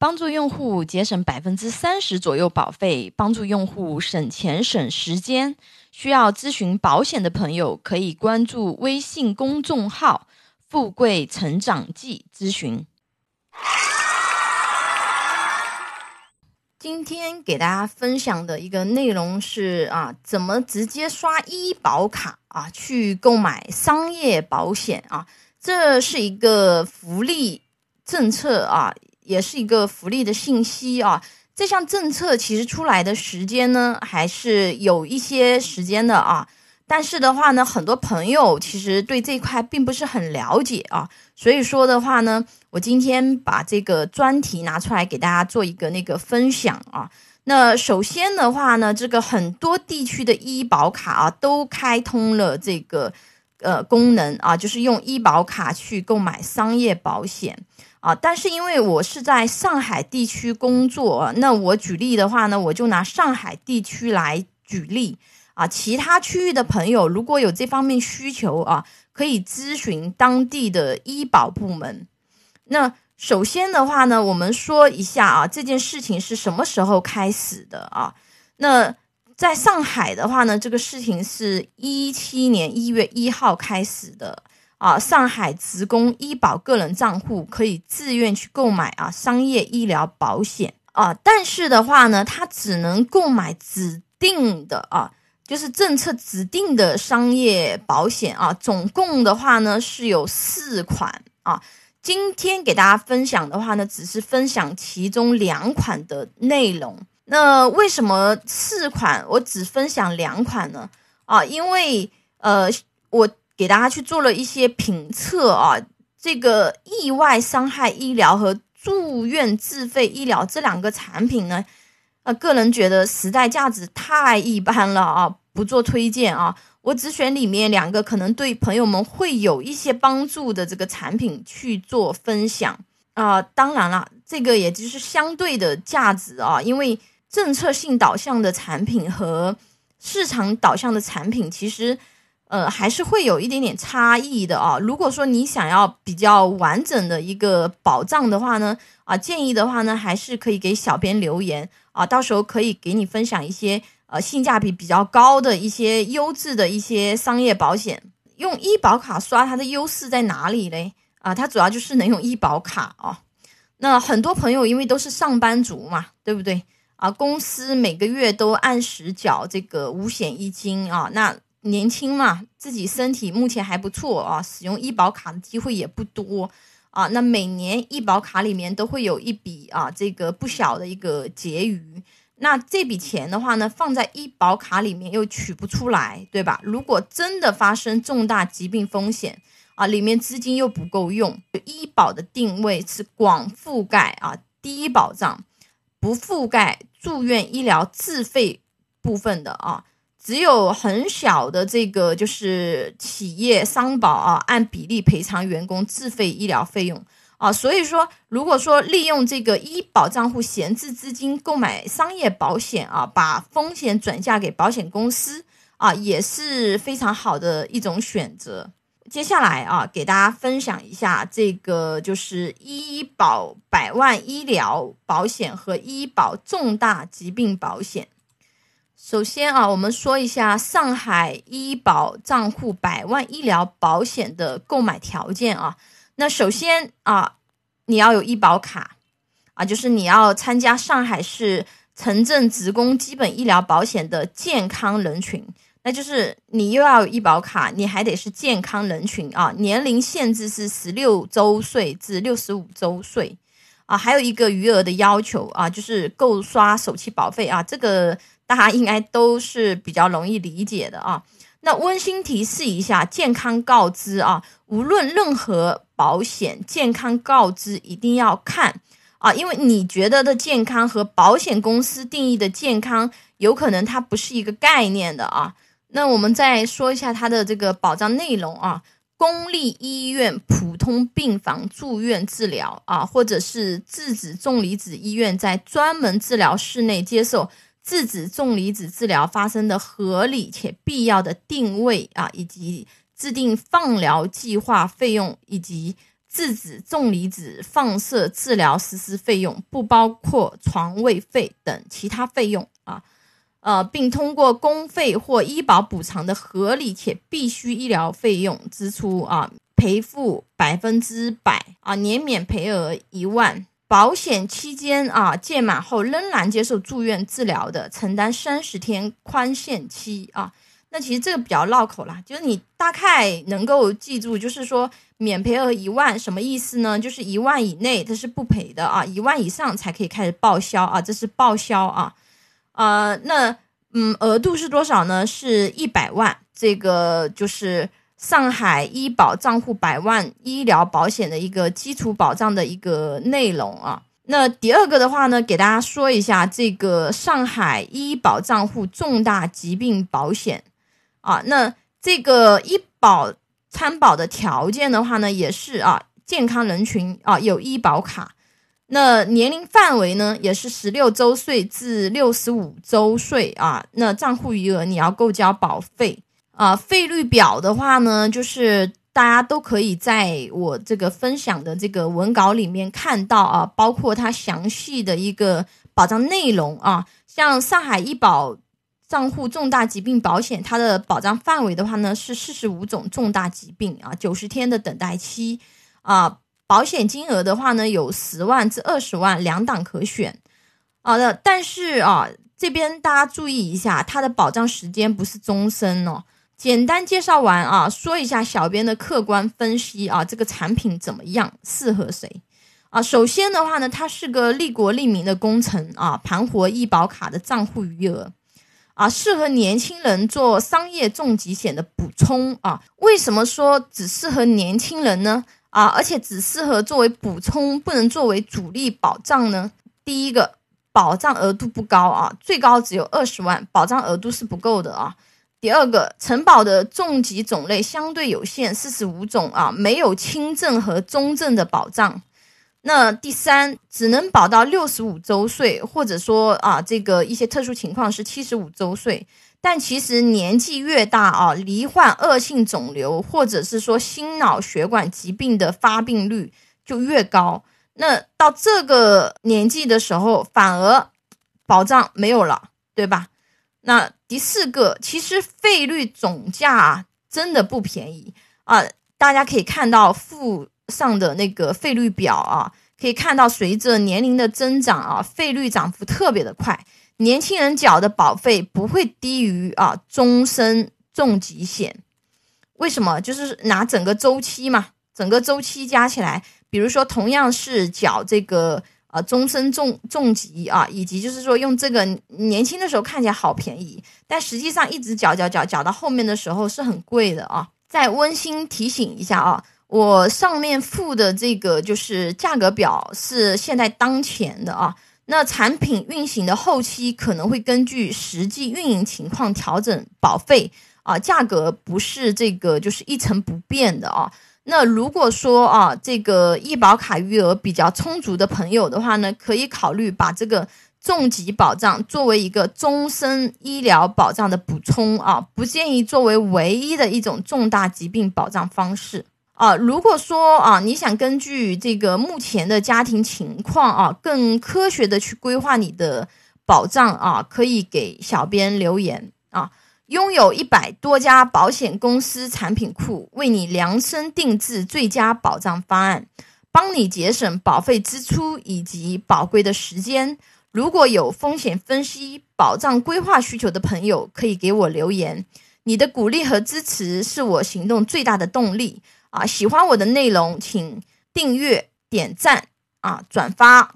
帮助用户节省百分之三十左右保费，帮助用户省钱省时间。需要咨询保险的朋友，可以关注微信公众号“富贵成长记”咨询。今天给大家分享的一个内容是啊，怎么直接刷医保卡啊去购买商业保险啊？这是一个福利政策啊。也是一个福利的信息啊！这项政策其实出来的时间呢，还是有一些时间的啊。但是的话呢，很多朋友其实对这块并不是很了解啊。所以说的话呢，我今天把这个专题拿出来给大家做一个那个分享啊。那首先的话呢，这个很多地区的医保卡啊，都开通了这个呃功能啊，就是用医保卡去购买商业保险。啊，但是因为我是在上海地区工作，那我举例的话呢，我就拿上海地区来举例啊。其他区域的朋友如果有这方面需求啊，可以咨询当地的医保部门。那首先的话呢，我们说一下啊，这件事情是什么时候开始的啊？那在上海的话呢，这个事情是一七年一月一号开始的。啊，上海职工医保个人账户可以自愿去购买啊商业医疗保险啊，但是的话呢，它只能购买指定的啊，就是政策指定的商业保险啊，总共的话呢是有四款啊。今天给大家分享的话呢，只是分享其中两款的内容。那为什么四款我只分享两款呢？啊，因为呃我。给大家去做了一些评测啊，这个意外伤害医疗和住院自费医疗这两个产品呢，呃，个人觉得时代价值太一般了啊，不做推荐啊。我只选里面两个可能对朋友们会有一些帮助的这个产品去做分享啊。当然了，这个也就是相对的价值啊，因为政策性导向的产品和市场导向的产品其实。呃，还是会有一点点差异的啊。如果说你想要比较完整的一个保障的话呢，啊，建议的话呢，还是可以给小编留言啊，到时候可以给你分享一些呃性价比比较高的一些优质的一些商业保险。用医保卡刷它的优势在哪里嘞？啊，它主要就是能用医保卡啊。那很多朋友因为都是上班族嘛，对不对？啊，公司每个月都按时缴这个五险一金啊，那。年轻嘛，自己身体目前还不错啊，使用医保卡的机会也不多啊。那每年医保卡里面都会有一笔啊，这个不小的一个结余。那这笔钱的话呢，放在医保卡里面又取不出来，对吧？如果真的发生重大疾病风险啊，里面资金又不够用，医保的定位是广覆盖啊，低保障，不覆盖住院医疗自费部分的啊。只有很小的这个就是企业商保啊，按比例赔偿员工自费医疗费用啊，所以说如果说利用这个医保账户闲置资金购买商业保险啊，把风险转嫁给保险公司啊，也是非常好的一种选择。接下来啊，给大家分享一下这个就是医保百万医疗保险和医保重大疾病保险。首先啊，我们说一下上海医保账户百万医疗保险的购买条件啊。那首先啊，你要有医保卡啊，就是你要参加上海市城镇职工基本医疗保险的健康人群，那就是你又要医保卡，你还得是健康人群啊。年龄限制是十六周岁至六十五周岁啊，还有一个余额的要求啊，就是够刷首期保费啊，这个。大家应该都是比较容易理解的啊。那温馨提示一下，健康告知啊，无论任何保险，健康告知一定要看啊，因为你觉得的健康和保险公司定义的健康，有可能它不是一个概念的啊。那我们再说一下它的这个保障内容啊，公立医院普通病房住院治疗啊，或者是质子重离子医院在专门治疗室内接受。质子重离子治疗发生的合理且必要的定位啊，以及制定放疗计划费用以及质子、重离子放射治疗实施费用，不包括床位费等其他费用啊。呃，并通过公费或医保补偿的合理且必须医疗费用支出啊，赔付百分之百啊，年免赔额一万。保险期间啊，届满后仍然接受住院治疗的，承担三十天宽限期啊。那其实这个比较绕口啦，就是你大概能够记住，就是说免赔额一万什么意思呢？就是一万以内它是不赔的啊，一万以上才可以开始报销啊，这是报销啊。呃，那嗯，额度是多少呢？是一百万，这个就是上海医保账户百万医疗保险的一个基础保障的一个内容啊。那第二个的话呢，给大家说一下这个上海医保账户重大疾病保险啊。那这个医保参保的条件的话呢，也是啊，健康人群啊，有医保卡。那年龄范围呢，也是十六周岁至六十五周岁啊。那账户余额你要够交保费啊。费率表的话呢，就是大家都可以在我这个分享的这个文稿里面看到啊，包括它详细的一个保障内容啊。像上海医保账户重大疾病保险，它的保障范围的话呢，是四十五种重大疾病啊，九十天的等待期啊。保险金额的话呢，有十万至二十万两档可选，好的，但是啊，这边大家注意一下，它的保障时间不是终身哦。简单介绍完啊，说一下小编的客观分析啊，这个产品怎么样，适合谁啊？首先的话呢，它是个利国利民的工程啊，盘活医保卡的账户余额啊，适合年轻人做商业重疾险的补充啊。为什么说只适合年轻人呢？啊，而且只适合作为补充，不能作为主力保障呢。第一个，保障额度不高啊，最高只有二十万，保障额度是不够的啊。第二个，承保的重疾种类相对有限，四十五种啊，没有轻症和中症的保障。那第三，只能保到六十五周岁，或者说啊，这个一些特殊情况是七十五周岁。但其实年纪越大啊，罹患恶性肿瘤或者是说心脑血管疾病的发病率就越高。那到这个年纪的时候，反而保障没有了，对吧？那第四个，其实费率总价，真的不便宜啊。大家可以看到附上的那个费率表啊，可以看到随着年龄的增长啊，费率涨幅特别的快。年轻人缴的保费不会低于啊终身重疾险，为什么？就是拿整个周期嘛，整个周期加起来，比如说同样是缴这个啊终身重重疾啊，以及就是说用这个年轻的时候看起来好便宜，但实际上一直缴缴缴缴到后面的时候是很贵的啊。再温馨提醒一下啊，我上面附的这个就是价格表是现在当前的啊。那产品运行的后期可能会根据实际运营情况调整保费啊，价格不是这个就是一成不变的啊。那如果说啊，这个医保卡余额比较充足的朋友的话呢，可以考虑把这个重疾保障作为一个终身医疗保障的补充啊，不建议作为唯一的一种重大疾病保障方式。啊，如果说啊，你想根据这个目前的家庭情况啊，更科学的去规划你的保障啊，可以给小编留言啊。拥有一百多家保险公司产品库，为你量身定制最佳保障方案，帮你节省保费支出以及宝贵的时间。如果有风险分析、保障规划需求的朋友，可以给我留言。你的鼓励和支持是我行动最大的动力。啊，喜欢我的内容，请订阅、点赞啊，转发。